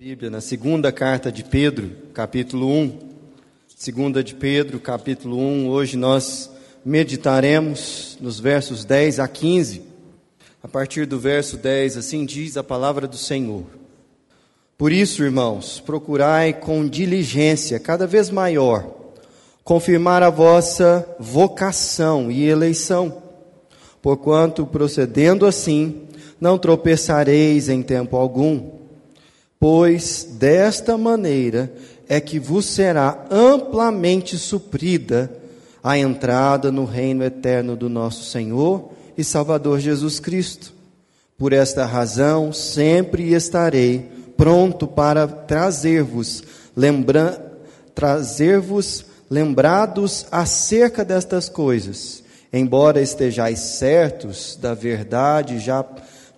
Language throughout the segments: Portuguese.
Bíblia, na segunda carta de Pedro, capítulo 1. Segunda de Pedro, capítulo 1. Hoje nós meditaremos nos versos 10 a 15. A partir do verso 10, assim diz a palavra do Senhor. Por isso, irmãos, procurai com diligência cada vez maior confirmar a vossa vocação e eleição, porquanto procedendo assim, não tropeçareis em tempo algum pois desta maneira é que vos será amplamente suprida a entrada no reino eterno do nosso Senhor e Salvador Jesus Cristo. Por esta razão, sempre estarei pronto para trazer-vos lembra trazer-vos lembrados acerca destas coisas, embora estejais certos da verdade já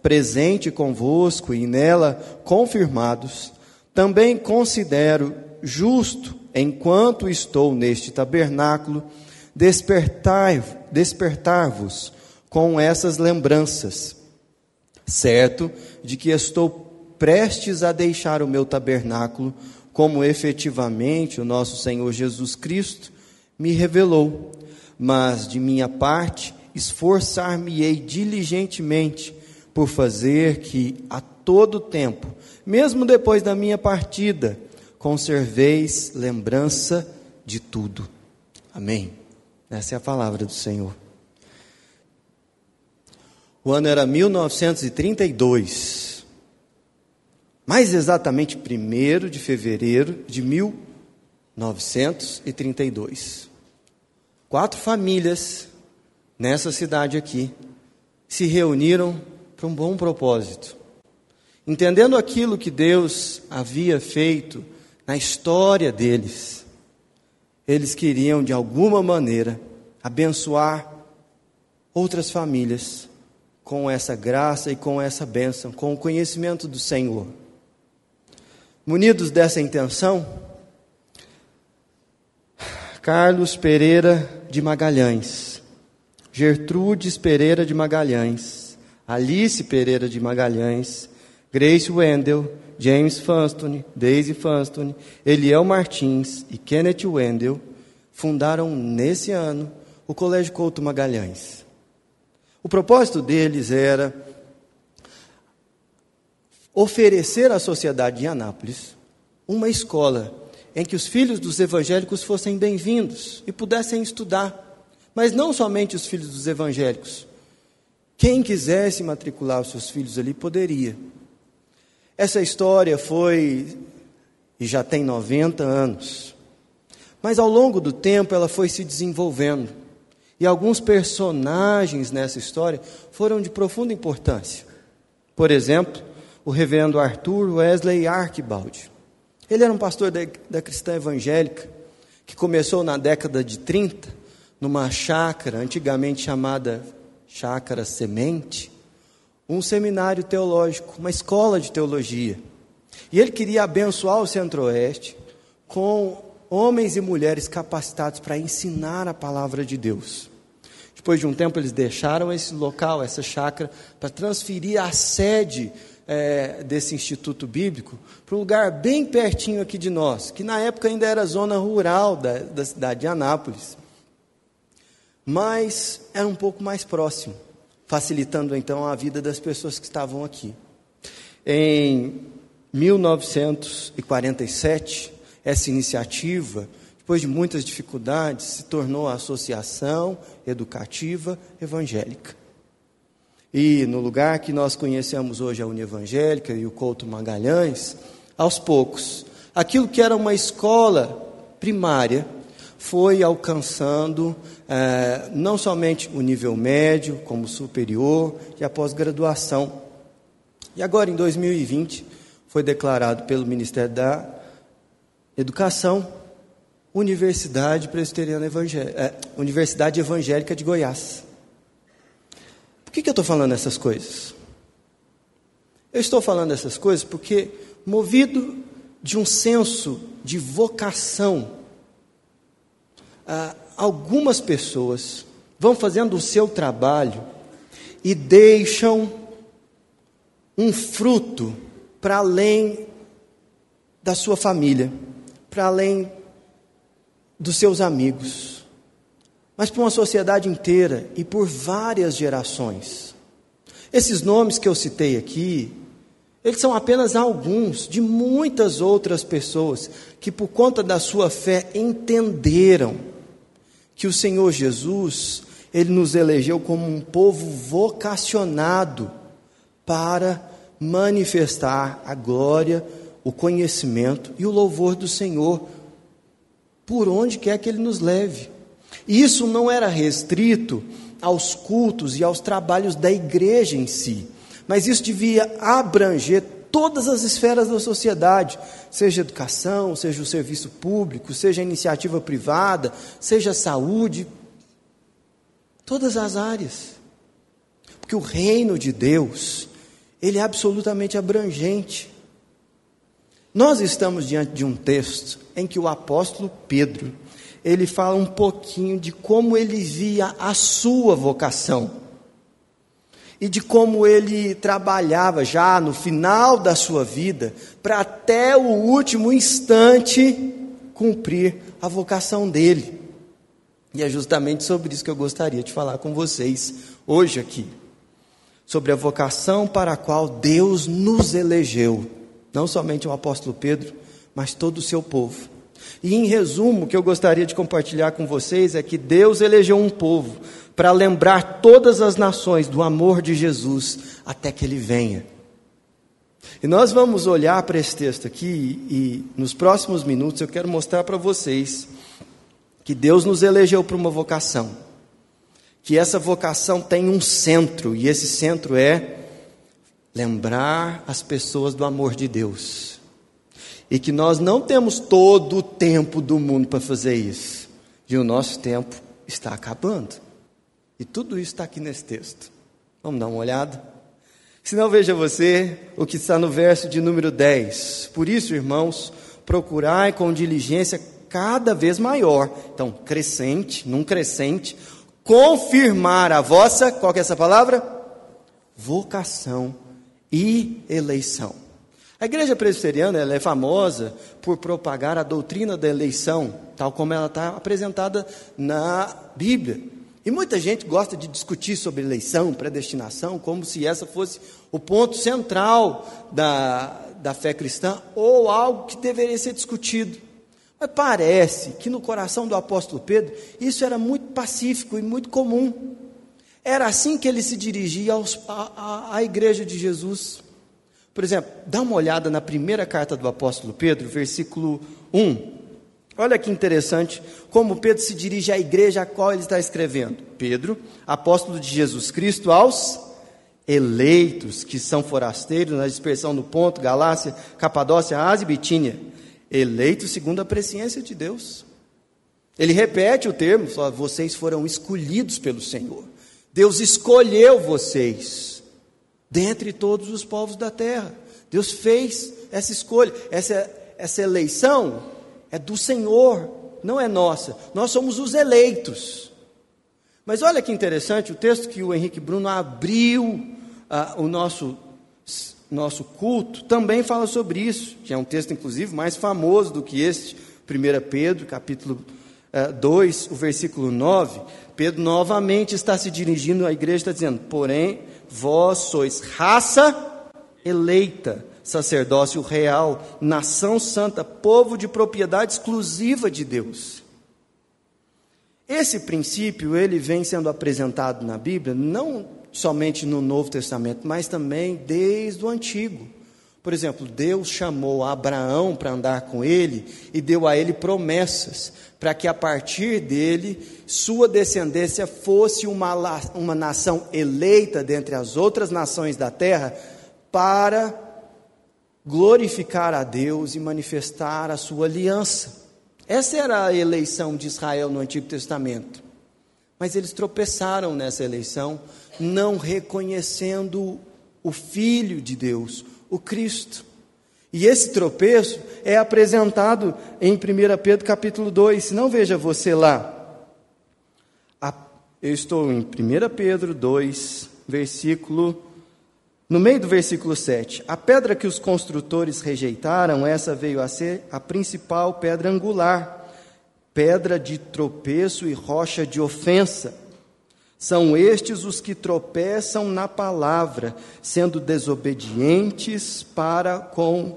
presente convosco e nela confirmados, também considero justo, enquanto estou neste tabernáculo, despertar-vos despertar com essas lembranças, certo de que estou prestes a deixar o meu tabernáculo, como efetivamente o nosso Senhor Jesus Cristo me revelou, mas de minha parte esforçar-me-ei diligentemente por fazer que a todo tempo, mesmo depois da minha partida, conserveis lembrança de tudo. Amém. Essa é a palavra do Senhor. O ano era 1932. Mais exatamente 1 de fevereiro de 1932. Quatro famílias nessa cidade aqui se reuniram para um bom propósito. Entendendo aquilo que Deus havia feito na história deles, eles queriam de alguma maneira abençoar outras famílias com essa graça e com essa bênção, com o conhecimento do Senhor. Munidos dessa intenção, Carlos Pereira de Magalhães, Gertrudes Pereira de Magalhães, Alice Pereira de Magalhães, Grace Wendell, James Funstone, Daisy Funstone, Eliel Martins e Kenneth Wendell fundaram nesse ano o Colégio Couto Magalhães. O propósito deles era oferecer à sociedade de Anápolis uma escola em que os filhos dos evangélicos fossem bem-vindos e pudessem estudar. Mas não somente os filhos dos evangélicos, quem quisesse matricular os seus filhos ali poderia. Essa história foi e já tem 90 anos. Mas ao longo do tempo ela foi se desenvolvendo. E alguns personagens nessa história foram de profunda importância. Por exemplo, o reverendo Arthur Wesley Archibald. Ele era um pastor da, da cristã evangélica que começou na década de 30 numa chácara antigamente chamada Chácara Semente, um seminário teológico, uma escola de teologia. E ele queria abençoar o Centro-Oeste com homens e mulheres capacitados para ensinar a palavra de Deus. Depois de um tempo, eles deixaram esse local, essa chácara, para transferir a sede é, desse instituto bíblico para um lugar bem pertinho aqui de nós, que na época ainda era zona rural da, da cidade de Anápolis mas era um pouco mais próximo, facilitando então a vida das pessoas que estavam aqui. Em 1947, essa iniciativa, depois de muitas dificuldades, se tornou a Associação Educativa Evangélica. E no lugar que nós conhecemos hoje a União Evangélica e o Couto Magalhães, aos poucos, aquilo que era uma escola primária foi alcançando é, não somente o nível médio, como superior e a pós-graduação. E agora, em 2020, foi declarado pelo Ministério da Educação Universidade Presbiteriana Evangélica, é, Universidade Evangélica de Goiás. Por que, que eu estou falando essas coisas? Eu estou falando essas coisas porque, movido de um senso de vocação, ah, algumas pessoas vão fazendo o seu trabalho e deixam um fruto para além da sua família, para além dos seus amigos, mas para uma sociedade inteira e por várias gerações. Esses nomes que eu citei aqui, eles são apenas alguns de muitas outras pessoas que, por conta da sua fé, entenderam que o Senhor Jesus, Ele nos elegeu como um povo vocacionado para manifestar a glória, o conhecimento e o louvor do Senhor, por onde quer que Ele nos leve. E isso não era restrito aos cultos e aos trabalhos da igreja em si, mas isso devia abranger todas as esferas da sociedade, seja educação, seja o serviço público, seja a iniciativa privada, seja a saúde, todas as áreas. Porque o reino de Deus, ele é absolutamente abrangente. Nós estamos diante de um texto em que o apóstolo Pedro, ele fala um pouquinho de como ele via a sua vocação e de como ele trabalhava já no final da sua vida para até o último instante cumprir a vocação dele. E é justamente sobre isso que eu gostaria de falar com vocês hoje aqui. Sobre a vocação para a qual Deus nos elegeu, não somente o apóstolo Pedro, mas todo o seu povo. E em resumo, o que eu gostaria de compartilhar com vocês é que Deus elegeu um povo para lembrar todas as nações do amor de Jesus até que ele venha. E nós vamos olhar para esse texto aqui e nos próximos minutos eu quero mostrar para vocês que Deus nos elegeu para uma vocação. Que essa vocação tem um centro e esse centro é lembrar as pessoas do amor de Deus. E que nós não temos todo o tempo do mundo para fazer isso. E o nosso tempo está acabando. E tudo isso está aqui nesse texto. Vamos dar uma olhada? Se não, veja você o que está no verso de número 10. Por isso, irmãos, procurai com diligência cada vez maior. Então, crescente, num crescente, confirmar a vossa, qual é essa palavra? Vocação e eleição. A igreja presbiteriana é famosa por propagar a doutrina da eleição, tal como ela está apresentada na Bíblia. E muita gente gosta de discutir sobre eleição, predestinação, como se essa fosse o ponto central da, da fé cristã ou algo que deveria ser discutido. Mas parece que no coração do apóstolo Pedro isso era muito pacífico e muito comum. Era assim que ele se dirigia aos, à, à igreja de Jesus. Por exemplo, dá uma olhada na primeira carta do apóstolo Pedro, versículo 1. Olha que interessante como Pedro se dirige à igreja a qual ele está escrevendo. Pedro, apóstolo de Jesus Cristo, aos eleitos que são forasteiros na dispersão do Ponto, Galácia, Capadócia, Ásia e Bitínia. Eleitos segundo a presciência de Deus. Ele repete o termo, fala, vocês foram escolhidos pelo Senhor. Deus escolheu vocês dentre todos os povos da terra. Deus fez essa escolha, essa, essa eleição é do Senhor, não é nossa. Nós somos os eleitos. Mas olha que interessante, o texto que o Henrique Bruno abriu ah, o nosso, nosso culto também fala sobre isso, que é um texto, inclusive, mais famoso do que este, 1 Pedro, capítulo 2, ah, o versículo 9. Pedro novamente está se dirigindo à igreja, está dizendo: Porém, vós sois raça eleita sacerdócio real, nação santa, povo de propriedade exclusiva de Deus. Esse princípio ele vem sendo apresentado na Bíblia não somente no Novo Testamento, mas também desde o Antigo. Por exemplo, Deus chamou Abraão para andar com ele e deu a ele promessas para que a partir dele sua descendência fosse uma, uma nação eleita dentre as outras nações da terra para glorificar a Deus e manifestar a sua aliança. Essa era a eleição de Israel no Antigo Testamento. Mas eles tropeçaram nessa eleição, não reconhecendo o Filho de Deus, o Cristo. E esse tropeço é apresentado em 1 Pedro capítulo 2. Se não veja você lá. Eu estou em 1 Pedro 2, versículo No meio do versículo 7, a pedra que os construtores rejeitaram, essa veio a ser a principal pedra angular, pedra de tropeço e rocha de ofensa. São estes os que tropeçam na palavra, sendo desobedientes para com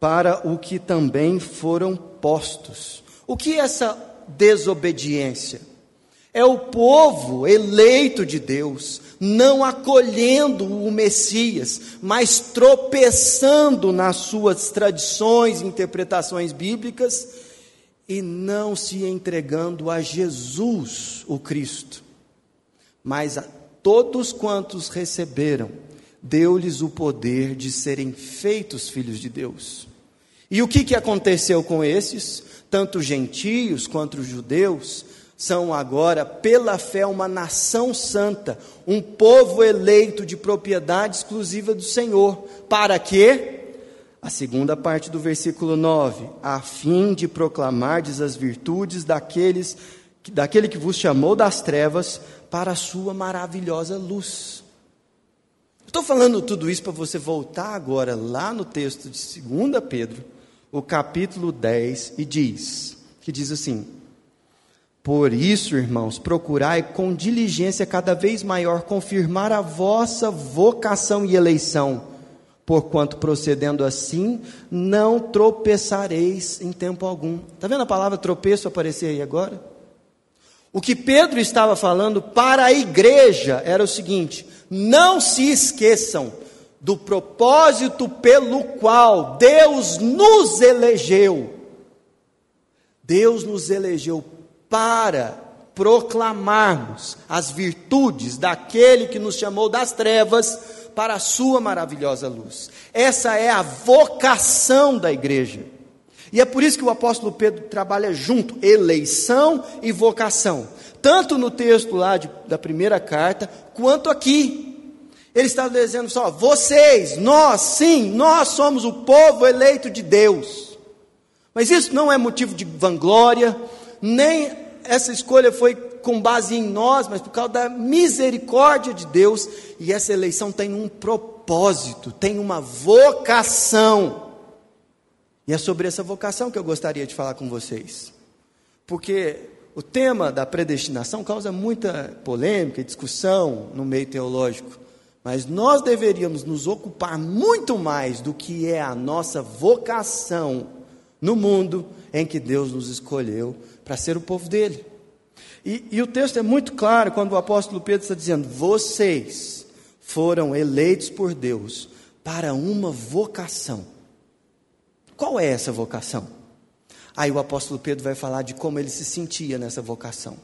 para o que também foram postos. O que é essa desobediência? É o povo eleito de Deus, não acolhendo o Messias, mas tropeçando nas suas tradições e interpretações bíblicas e não se entregando a Jesus, o Cristo. Mas a todos quantos receberam, deu-lhes o poder de serem feitos filhos de Deus. E o que, que aconteceu com esses? Tanto gentios quanto judeus são agora, pela fé, uma nação santa, um povo eleito de propriedade exclusiva do Senhor. Para quê? A segunda parte do versículo 9: a fim de proclamardes as virtudes daqueles, daquele que vos chamou das trevas para a sua maravilhosa luz. Estou falando tudo isso para você voltar agora lá no texto de 2 Pedro, o capítulo 10, e diz: que diz assim: por isso, irmãos, procurai com diligência cada vez maior confirmar a vossa vocação e eleição, porquanto procedendo assim não tropeçareis em tempo algum. Está vendo a palavra tropeço aparecer aí agora? O que Pedro estava falando para a igreja era o seguinte: não se esqueçam do propósito pelo qual Deus nos elegeu. Deus nos elegeu para proclamarmos as virtudes daquele que nos chamou das trevas para a sua maravilhosa luz. Essa é a vocação da igreja. E é por isso que o apóstolo Pedro trabalha junto, eleição e vocação, tanto no texto lá de, da primeira carta, quanto aqui. Ele está dizendo só: vocês, nós, sim, nós somos o povo eleito de Deus. Mas isso não é motivo de vanglória, nem essa escolha foi com base em nós, mas por causa da misericórdia de Deus, e essa eleição tem um propósito, tem uma vocação. E é sobre essa vocação que eu gostaria de falar com vocês. Porque o tema da predestinação causa muita polêmica e discussão no meio teológico. Mas nós deveríamos nos ocupar muito mais do que é a nossa vocação no mundo em que Deus nos escolheu para ser o povo dele. E, e, o texto é muito claro quando o apóstolo Pedro está dizendo: vocês foram eleitos por Deus para uma vocação. Qual é essa vocação? Aí o apóstolo Pedro vai falar de como ele se sentia nessa vocação.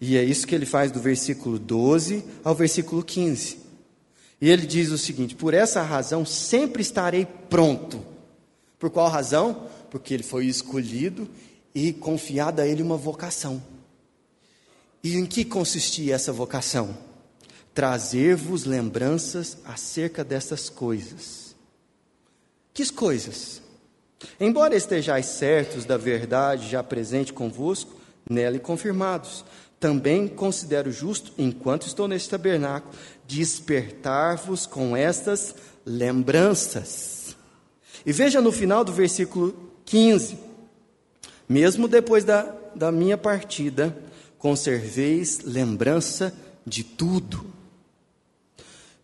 E é isso que ele faz do versículo 12 ao versículo 15. E ele diz o seguinte: Por essa razão sempre estarei pronto. Por qual razão? Porque ele foi escolhido e confiada a ele uma vocação. E em que consistia essa vocação? Trazer-vos lembranças acerca dessas coisas. Que coisas? Embora estejais certos da verdade já presente convosco, nela e confirmados, também considero justo, enquanto estou neste tabernáculo, despertar-vos com estas lembranças. E veja no final do versículo 15: mesmo depois da, da minha partida, conserveis lembrança de tudo.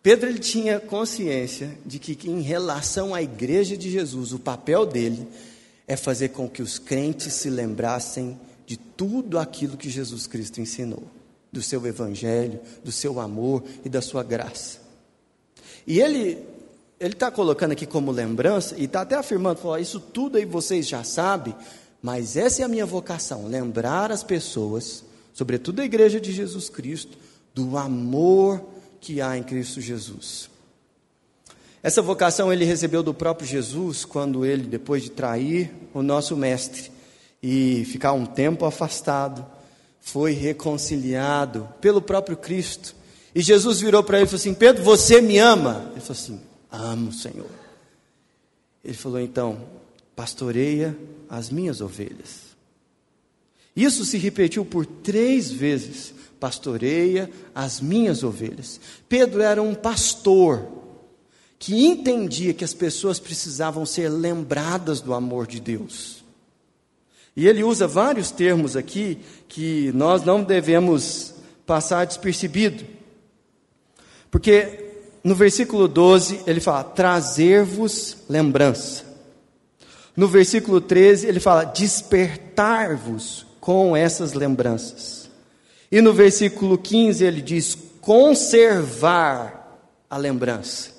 Pedro ele tinha consciência de que, em relação à igreja de Jesus, o papel dele é fazer com que os crentes se lembrassem de tudo aquilo que Jesus Cristo ensinou, do seu evangelho, do seu amor e da sua graça. E ele ele está colocando aqui como lembrança e está até afirmando, falou, isso tudo aí vocês já sabem, mas essa é a minha vocação: lembrar as pessoas, sobretudo a igreja de Jesus Cristo, do amor que há em Cristo Jesus. Essa vocação ele recebeu do próprio Jesus quando ele, depois de trair o nosso mestre e ficar um tempo afastado, foi reconciliado pelo próprio Cristo. E Jesus virou para ele e falou assim: Pedro, você me ama? Ele falou assim: Amo, Senhor. Ele falou então: pastoreia as minhas ovelhas. Isso se repetiu por três vezes pastoreia as minhas ovelhas. Pedro era um pastor que entendia que as pessoas precisavam ser lembradas do amor de Deus. E ele usa vários termos aqui que nós não devemos passar despercebido. Porque no versículo 12 ele fala: trazer-vos lembrança. No versículo 13 ele fala: despertar-vos com essas lembranças. E no versículo 15 ele diz: conservar a lembrança.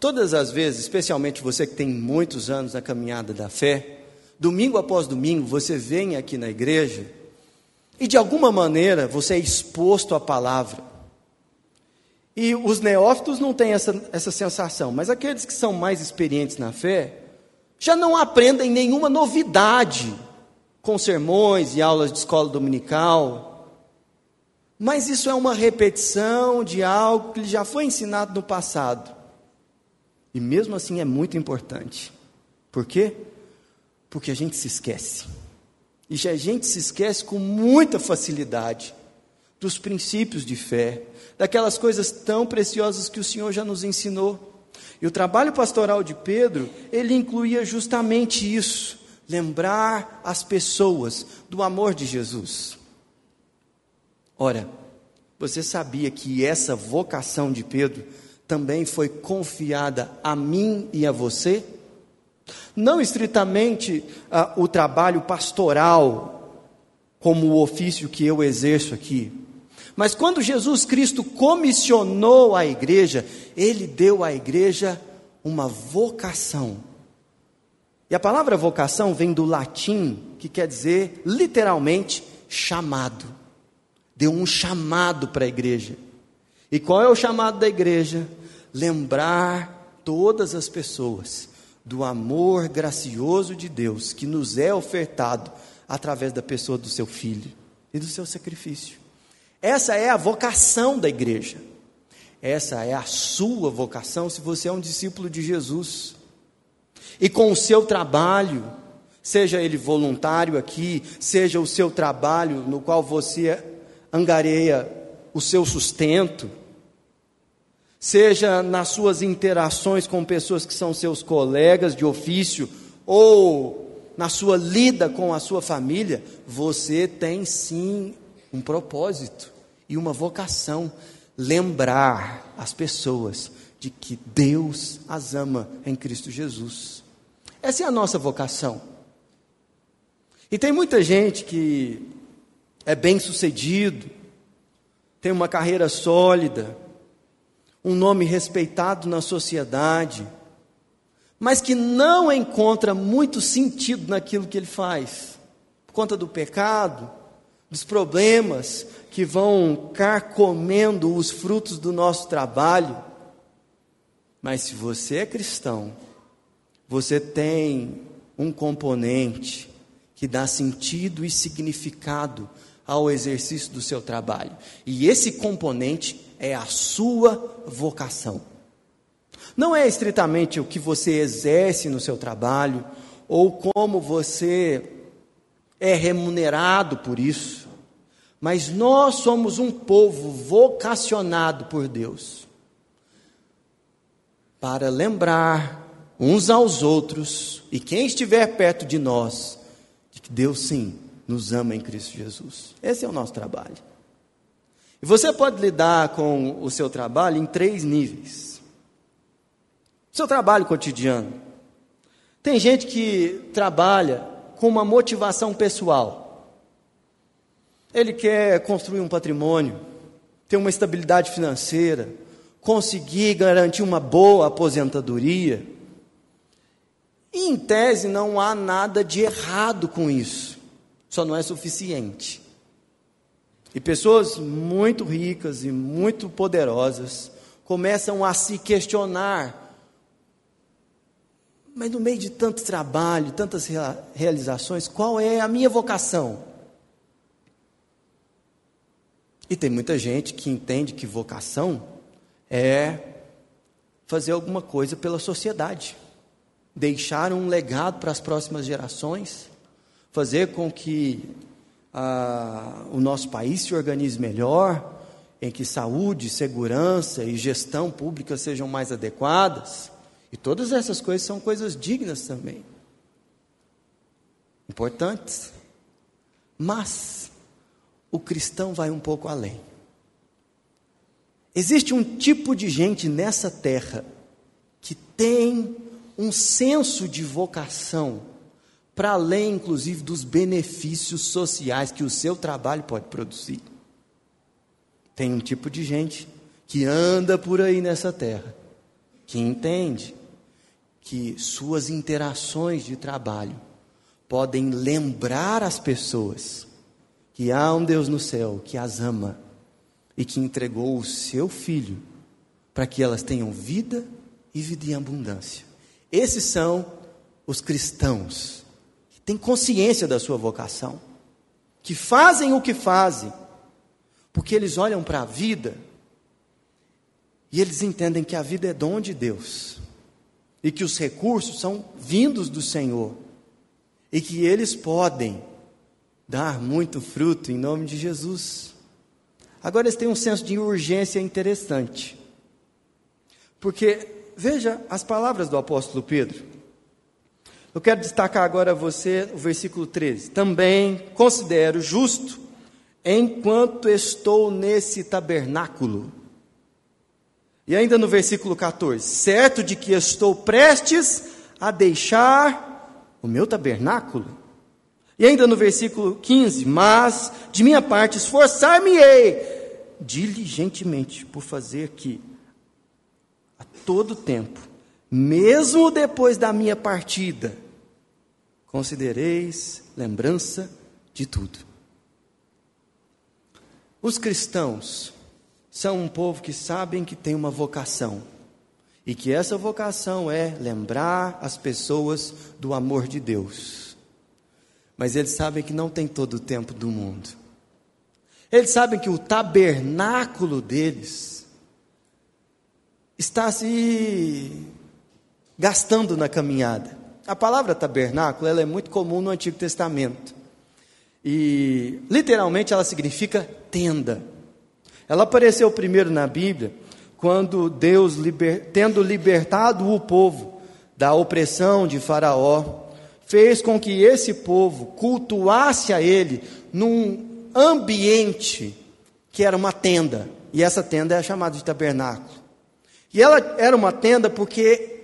Todas as vezes, especialmente você que tem muitos anos na caminhada da fé, domingo após domingo você vem aqui na igreja e de alguma maneira você é exposto à palavra. E os neófitos não têm essa, essa sensação, mas aqueles que são mais experientes na fé já não aprendem nenhuma novidade com sermões e aulas de escola dominical. Mas isso é uma repetição de algo que já foi ensinado no passado. E mesmo assim é muito importante. Por quê? Porque a gente se esquece. E a gente se esquece com muita facilidade dos princípios de fé, daquelas coisas tão preciosas que o Senhor já nos ensinou. E o trabalho pastoral de Pedro, ele incluía justamente isso: lembrar as pessoas do amor de Jesus. Ora, você sabia que essa vocação de Pedro também foi confiada a mim e a você? Não estritamente ah, o trabalho pastoral, como o ofício que eu exerço aqui, mas quando Jesus Cristo comissionou a igreja, ele deu à igreja uma vocação. E a palavra vocação vem do latim, que quer dizer literalmente chamado. Deu um chamado para a igreja. E qual é o chamado da igreja? lembrar todas as pessoas do amor gracioso de Deus que nos é ofertado através da pessoa do seu filho e do seu sacrifício. Essa é a vocação da igreja. Essa é a sua vocação se você é um discípulo de Jesus. E com o seu trabalho, seja ele voluntário aqui, seja o seu trabalho no qual você angareia o seu sustento, seja nas suas interações com pessoas que são seus colegas de ofício, ou na sua lida com a sua família, você tem sim um propósito e uma vocação lembrar as pessoas de que Deus as ama em Cristo Jesus. Essa é a nossa vocação. E tem muita gente que é bem sucedido, tem uma carreira sólida, um nome respeitado na sociedade, mas que não encontra muito sentido naquilo que ele faz, por conta do pecado, dos problemas que vão carcomendo os frutos do nosso trabalho. Mas se você é cristão, você tem um componente que dá sentido e significado ao exercício do seu trabalho. E esse componente é a sua vocação. Não é estritamente o que você exerce no seu trabalho ou como você é remunerado por isso, mas nós somos um povo vocacionado por Deus para lembrar uns aos outros e quem estiver perto de nós de que Deus sim nos ama em Cristo Jesus. Esse é o nosso trabalho. E você pode lidar com o seu trabalho em três níveis. Seu trabalho cotidiano. Tem gente que trabalha com uma motivação pessoal. Ele quer construir um patrimônio, ter uma estabilidade financeira, conseguir garantir uma boa aposentadoria. E, em tese, não há nada de errado com isso, só não é suficiente. E pessoas muito ricas e muito poderosas começam a se questionar. Mas no meio de tanto trabalho, tantas realizações, qual é a minha vocação? E tem muita gente que entende que vocação é fazer alguma coisa pela sociedade, deixar um legado para as próximas gerações, fazer com que a, o nosso país se organize melhor, em que saúde, segurança e gestão pública sejam mais adequadas. E todas essas coisas são coisas dignas também, importantes. Mas o cristão vai um pouco além. Existe um tipo de gente nessa terra que tem um senso de vocação para além, inclusive, dos benefícios sociais que o seu trabalho pode produzir. Tem um tipo de gente que anda por aí nessa terra, que entende que suas interações de trabalho podem lembrar as pessoas que há um Deus no céu que as ama e que entregou o seu filho para que elas tenham vida e vida em abundância. Esses são os cristãos que têm consciência da sua vocação, que fazem o que fazem, porque eles olham para a vida e eles entendem que a vida é dom de Deus e que os recursos são vindos do Senhor e que eles podem dar muito fruto em nome de Jesus. Agora eles têm um senso de urgência interessante. Porque, veja as palavras do apóstolo Pedro. Eu quero destacar agora a você o versículo 13. Também considero justo, enquanto estou nesse tabernáculo. E ainda no versículo 14: certo de que estou prestes a deixar o meu tabernáculo e ainda no versículo 15: Mas de minha parte esforçar-me-ei diligentemente por fazer que, todo tempo, mesmo depois da minha partida, considereis lembrança de tudo. Os cristãos são um povo que sabem que tem uma vocação e que essa vocação é lembrar as pessoas do amor de Deus mas eles sabem que não tem todo o tempo do mundo. Eles sabem que o tabernáculo deles está se gastando na caminhada. A palavra tabernáculo ela é muito comum no Antigo Testamento. E literalmente ela significa tenda. Ela apareceu primeiro na Bíblia quando Deus, liber, tendo libertado o povo da opressão de Faraó, fez com que esse povo cultuasse a ele num ambiente que era uma tenda, e essa tenda é chamada de tabernáculo. E ela era uma tenda porque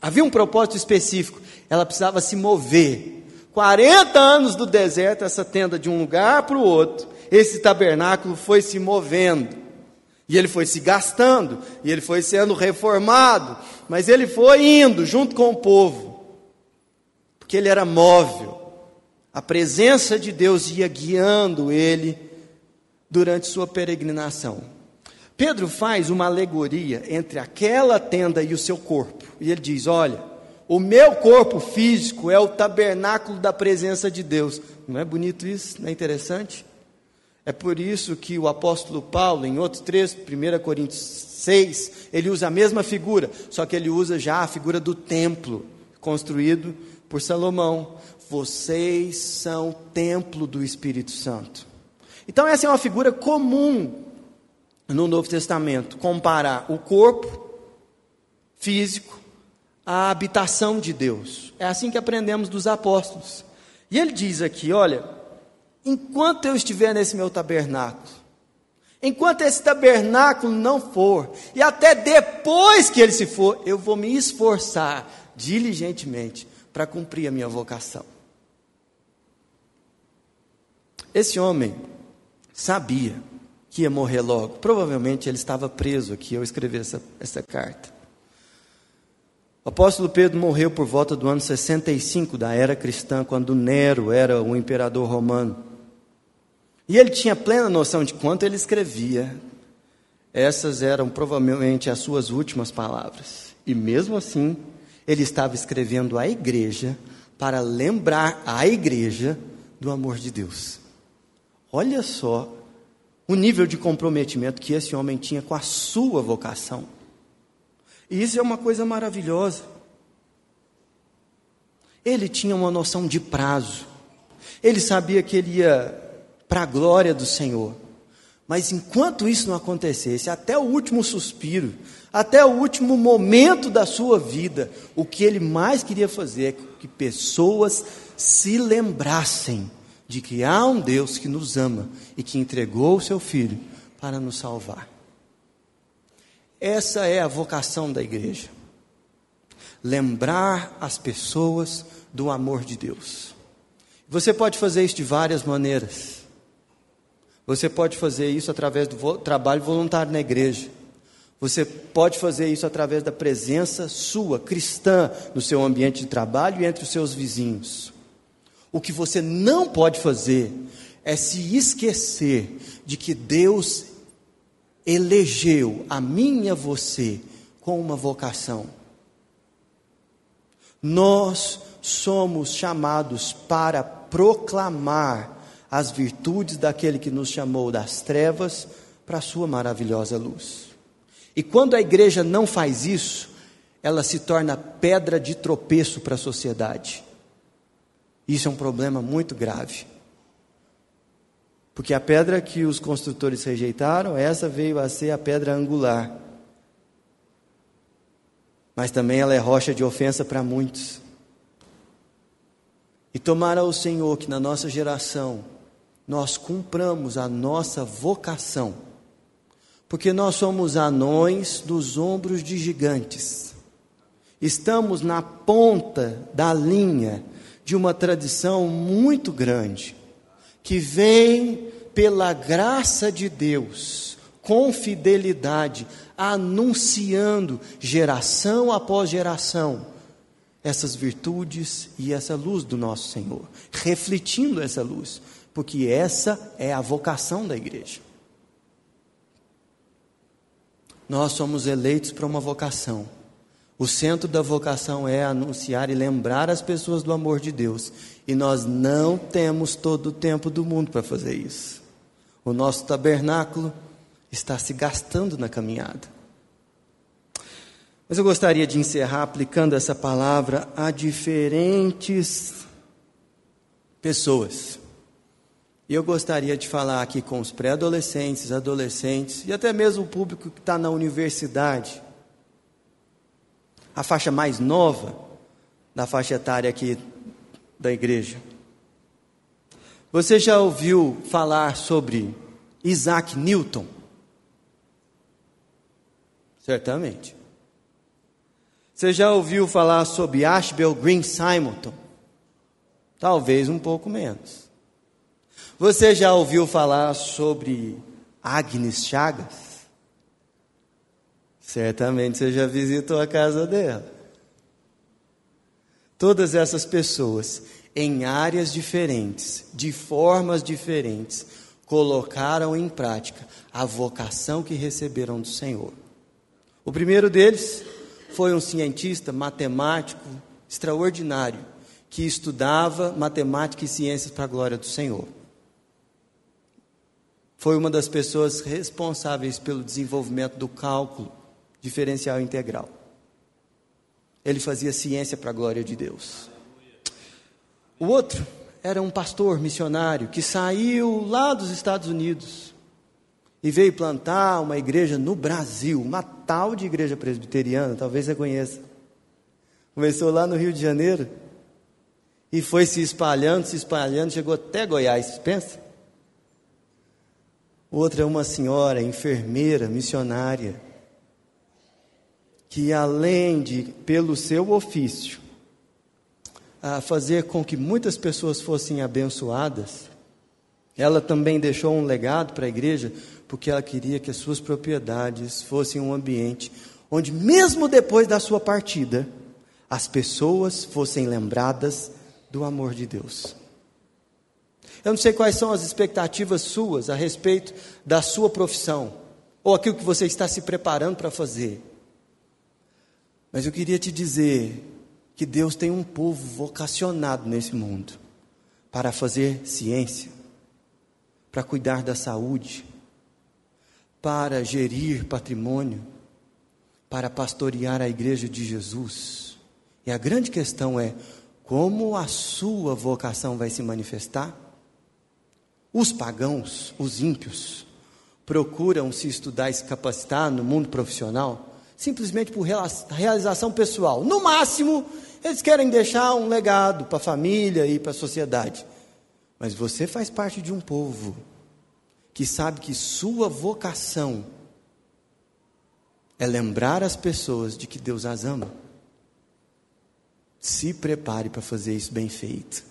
havia um propósito específico, ela precisava se mover. 40 anos do deserto, essa tenda de um lugar para o outro, esse tabernáculo foi se movendo. E ele foi se gastando, e ele foi sendo reformado, mas ele foi indo junto com o povo porque ele era móvel. A presença de Deus ia guiando ele durante sua peregrinação. Pedro faz uma alegoria entre aquela tenda e o seu corpo. E ele diz: Olha, o meu corpo físico é o tabernáculo da presença de Deus. Não é bonito isso? Não é interessante? É por isso que o apóstolo Paulo, em outro trecho, 1 Coríntios 6, ele usa a mesma figura, só que ele usa já a figura do templo, construído por Salomão: vocês são templo do Espírito Santo. Então, essa é uma figura comum no Novo Testamento comparar o corpo físico à habitação de Deus. É assim que aprendemos dos apóstolos. E ele diz aqui: olha, enquanto eu estiver nesse meu tabernáculo, enquanto esse tabernáculo não for, e até depois que ele se for, eu vou me esforçar diligentemente para cumprir a minha vocação. Esse homem sabia que ia morrer logo. Provavelmente ele estava preso aqui ao escrever essa, essa carta. O apóstolo Pedro morreu por volta do ano 65 da era cristã, quando Nero era o imperador romano. E ele tinha plena noção de quanto ele escrevia. Essas eram provavelmente as suas últimas palavras. E mesmo assim, ele estava escrevendo à igreja para lembrar a igreja do amor de Deus. Olha só o nível de comprometimento que esse homem tinha com a sua vocação. E isso é uma coisa maravilhosa. Ele tinha uma noção de prazo. Ele sabia que ele ia para a glória do Senhor. Mas enquanto isso não acontecesse, até o último suspiro, até o último momento da sua vida, o que ele mais queria fazer é que pessoas se lembrassem de que há um Deus que nos ama e que entregou o seu filho para nos salvar. Essa é a vocação da igreja. Lembrar as pessoas do amor de Deus. Você pode fazer isso de várias maneiras. Você pode fazer isso através do trabalho voluntário na igreja. Você pode fazer isso através da presença sua, cristã, no seu ambiente de trabalho e entre os seus vizinhos. O que você não pode fazer é se esquecer de que Deus elegeu a mim e a você com uma vocação. Nós somos chamados para proclamar as virtudes daquele que nos chamou das trevas para a sua maravilhosa luz. E quando a igreja não faz isso, ela se torna pedra de tropeço para a sociedade. Isso é um problema muito grave. Porque a pedra que os construtores rejeitaram, essa veio a ser a pedra angular. Mas também ela é rocha de ofensa para muitos. E tomara o Senhor que na nossa geração nós cumpramos a nossa vocação, porque nós somos anões dos ombros de gigantes. Estamos na ponta da linha de uma tradição muito grande que vem pela graça de Deus, com fidelidade, anunciando geração após geração essas virtudes e essa luz do nosso Senhor, refletindo essa luz, porque essa é a vocação da igreja. Nós somos eleitos para uma vocação. O centro da vocação é anunciar e lembrar as pessoas do amor de Deus. E nós não temos todo o tempo do mundo para fazer isso. O nosso tabernáculo está se gastando na caminhada. Mas eu gostaria de encerrar aplicando essa palavra a diferentes pessoas. E eu gostaria de falar aqui com os pré-adolescentes, adolescentes e até mesmo o público que está na universidade a faixa mais nova da faixa etária aqui da igreja. Você já ouviu falar sobre Isaac Newton? Certamente. Você já ouviu falar sobre Ashbel Green Simonton? Talvez um pouco menos. Você já ouviu falar sobre Agnes Chagas? Certamente você já visitou a casa dela. Todas essas pessoas, em áreas diferentes, de formas diferentes, colocaram em prática a vocação que receberam do Senhor. O primeiro deles foi um cientista matemático extraordinário que estudava matemática e ciências para a glória do Senhor. Foi uma das pessoas responsáveis pelo desenvolvimento do cálculo diferencial integral. Ele fazia ciência para a glória de Deus. O outro era um pastor missionário que saiu lá dos Estados Unidos e veio plantar uma igreja no Brasil, uma tal de igreja presbiteriana, talvez você conheça. Começou lá no Rio de Janeiro e foi se espalhando, se espalhando, chegou até Goiás, pensa? O outro é uma senhora, enfermeira, missionária, que além de, pelo seu ofício, a fazer com que muitas pessoas fossem abençoadas, ela também deixou um legado para a igreja, porque ela queria que as suas propriedades fossem um ambiente onde, mesmo depois da sua partida, as pessoas fossem lembradas do amor de Deus. Eu não sei quais são as expectativas suas a respeito da sua profissão, ou aquilo que você está se preparando para fazer. Mas eu queria te dizer que Deus tem um povo vocacionado nesse mundo para fazer ciência, para cuidar da saúde, para gerir patrimônio, para pastorear a igreja de Jesus. E a grande questão é como a sua vocação vai se manifestar? Os pagãos, os ímpios, procuram se estudar e se capacitar no mundo profissional simplesmente por realização pessoal. No máximo, eles querem deixar um legado para a família e para a sociedade. Mas você faz parte de um povo que sabe que sua vocação é lembrar as pessoas de que Deus as ama. Se prepare para fazer isso bem feito.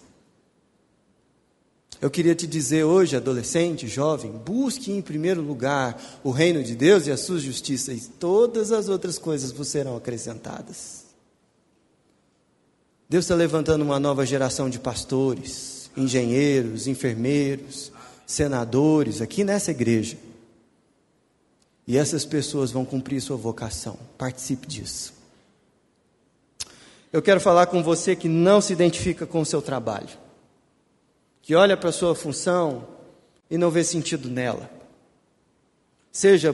Eu queria te dizer hoje, adolescente, jovem, busque em primeiro lugar o reino de Deus e a sua justiça, e todas as outras coisas vos serão acrescentadas. Deus está levantando uma nova geração de pastores, engenheiros, enfermeiros, senadores aqui nessa igreja. E essas pessoas vão cumprir sua vocação. Participe disso. Eu quero falar com você que não se identifica com o seu trabalho que olha para a sua função e não vê sentido nela. Seja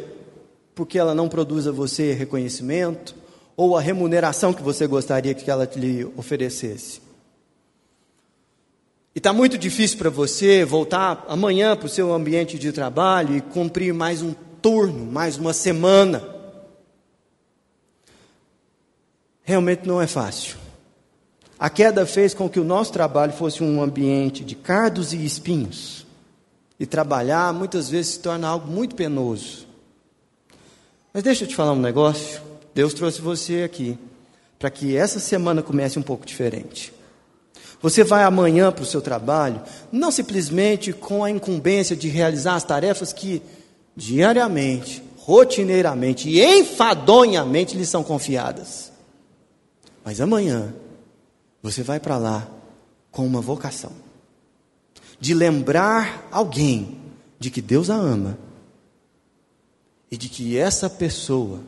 porque ela não produz a você reconhecimento ou a remuneração que você gostaria que ela lhe oferecesse. E está muito difícil para você voltar amanhã para o seu ambiente de trabalho e cumprir mais um turno, mais uma semana. Realmente não é fácil. A queda fez com que o nosso trabalho fosse um ambiente de cardos e espinhos. E trabalhar muitas vezes se torna algo muito penoso. Mas deixa eu te falar um negócio. Deus trouxe você aqui para que essa semana comece um pouco diferente. Você vai amanhã para o seu trabalho, não simplesmente com a incumbência de realizar as tarefas que diariamente, rotineiramente e enfadonhamente lhe são confiadas. Mas amanhã você vai para lá com uma vocação de lembrar alguém de que Deus a ama e de que essa pessoa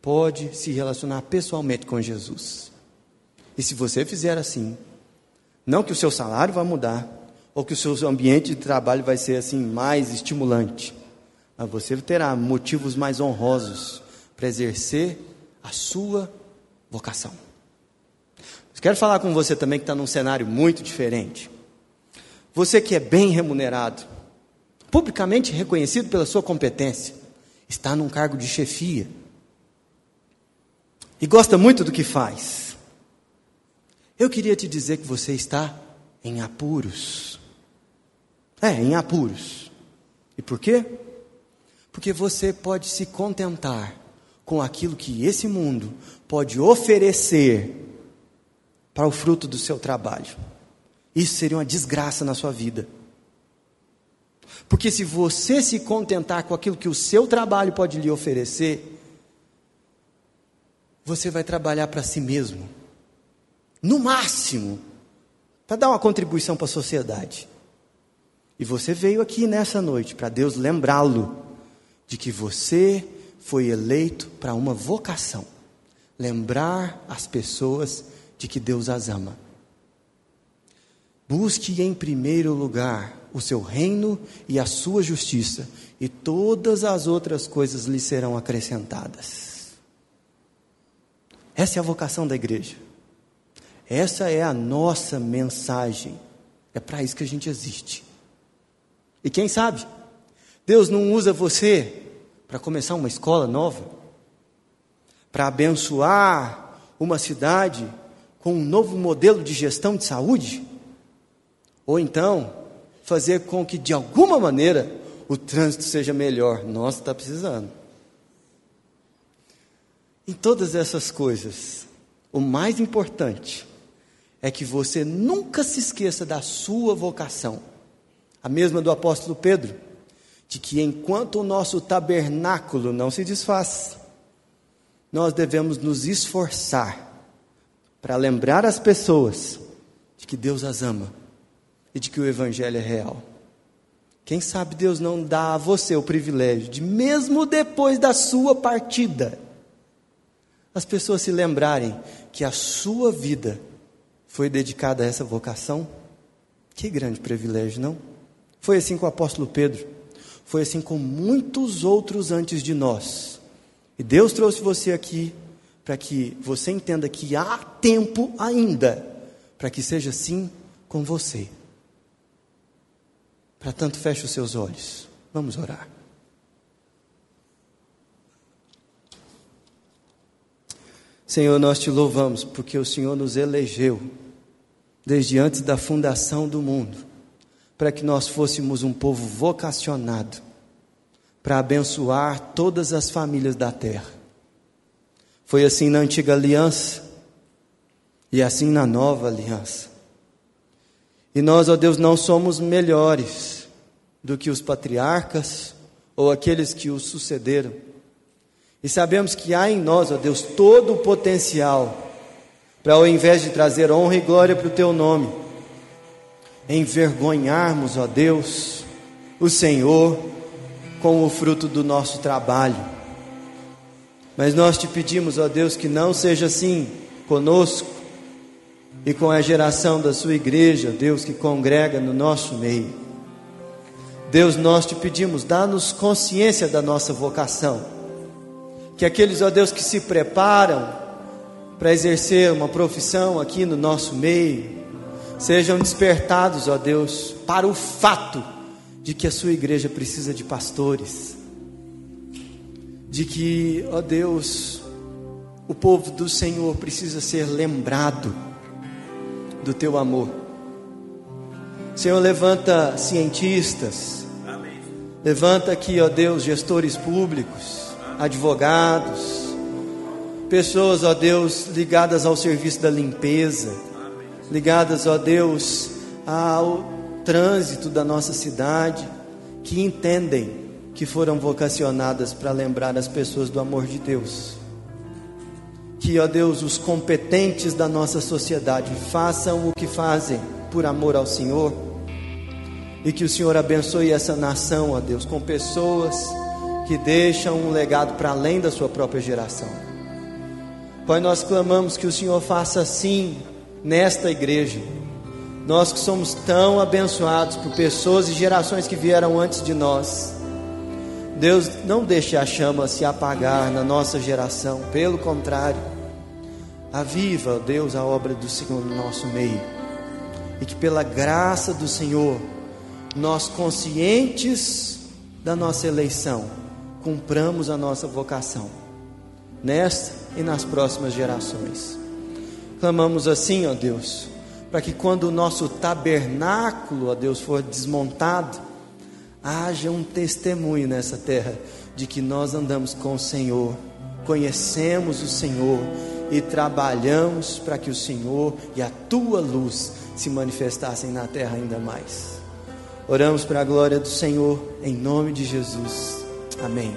pode se relacionar pessoalmente com Jesus. E se você fizer assim, não que o seu salário vai mudar, ou que o seu ambiente de trabalho vai ser assim mais estimulante, mas você terá motivos mais honrosos para exercer a sua vocação. Quero falar com você também que está num cenário muito diferente. Você que é bem remunerado, publicamente reconhecido pela sua competência, está num cargo de chefia e gosta muito do que faz. Eu queria te dizer que você está em apuros. É, em apuros. E por quê? Porque você pode se contentar com aquilo que esse mundo pode oferecer para o fruto do seu trabalho. Isso seria uma desgraça na sua vida. Porque se você se contentar com aquilo que o seu trabalho pode lhe oferecer, você vai trabalhar para si mesmo. No máximo, para dar uma contribuição para a sociedade. E você veio aqui nessa noite para Deus lembrá-lo de que você foi eleito para uma vocação lembrar as pessoas de que Deus as ama. Busque em primeiro lugar o seu reino e a sua justiça, e todas as outras coisas lhe serão acrescentadas. Essa é a vocação da igreja. Essa é a nossa mensagem. É para isso que a gente existe. E quem sabe, Deus não usa você para começar uma escola nova, para abençoar uma cidade com um novo modelo de gestão de saúde? Ou então, fazer com que, de alguma maneira, o trânsito seja melhor? Nossa, está precisando. Em todas essas coisas, o mais importante é que você nunca se esqueça da sua vocação, a mesma do apóstolo Pedro, de que enquanto o nosso tabernáculo não se desfaz, nós devemos nos esforçar para lembrar as pessoas de que Deus as ama e de que o Evangelho é real. Quem sabe Deus não dá a você o privilégio de, mesmo depois da sua partida, as pessoas se lembrarem que a sua vida foi dedicada a essa vocação? Que grande privilégio, não? Foi assim com o apóstolo Pedro, foi assim com muitos outros antes de nós. E Deus trouxe você aqui para que você entenda que há tempo ainda para que seja assim com você. Para tanto, feche os seus olhos. Vamos orar. Senhor, nós te louvamos porque o Senhor nos elegeu desde antes da fundação do mundo, para que nós fôssemos um povo vocacionado para abençoar todas as famílias da terra. Foi assim na antiga aliança e assim na nova aliança. E nós, ó Deus, não somos melhores do que os patriarcas ou aqueles que os sucederam. E sabemos que há em nós, ó Deus, todo o potencial para, ao invés de trazer honra e glória para o Teu nome, envergonharmos, ó Deus, o Senhor com o fruto do nosso trabalho. Mas nós te pedimos, ó Deus, que não seja assim conosco e com a geração da Sua igreja, Deus, que congrega no nosso meio. Deus, nós te pedimos, dá-nos consciência da nossa vocação. Que aqueles, ó Deus, que se preparam para exercer uma profissão aqui no nosso meio, sejam despertados, ó Deus, para o fato de que a sua igreja precisa de pastores, de que, ó Deus, o povo do Senhor precisa ser lembrado do teu amor. Senhor, levanta cientistas, levanta aqui, ó Deus, gestores públicos, advogados, Pessoas, ó Deus, ligadas ao serviço da limpeza, ligadas, ó Deus, ao trânsito da nossa cidade, que entendem que foram vocacionadas para lembrar as pessoas do amor de Deus. Que, ó Deus, os competentes da nossa sociedade façam o que fazem por amor ao Senhor. E que o Senhor abençoe essa nação, ó Deus, com pessoas que deixam um legado para além da sua própria geração. Pai, nós clamamos que o Senhor faça assim nesta igreja. Nós que somos tão abençoados por pessoas e gerações que vieram antes de nós. Deus, não deixe a chama se apagar na nossa geração, pelo contrário, aviva, Deus, a obra do Senhor no nosso meio. E que pela graça do Senhor, nós conscientes da nossa eleição, cumpramos a nossa vocação. Nesta e nas próximas gerações. Clamamos assim, ó Deus, para que quando o nosso tabernáculo, ó Deus, for desmontado, haja um testemunho nessa terra de que nós andamos com o Senhor, conhecemos o Senhor e trabalhamos para que o Senhor e a tua luz se manifestassem na terra ainda mais. Oramos para a glória do Senhor, em nome de Jesus. Amém.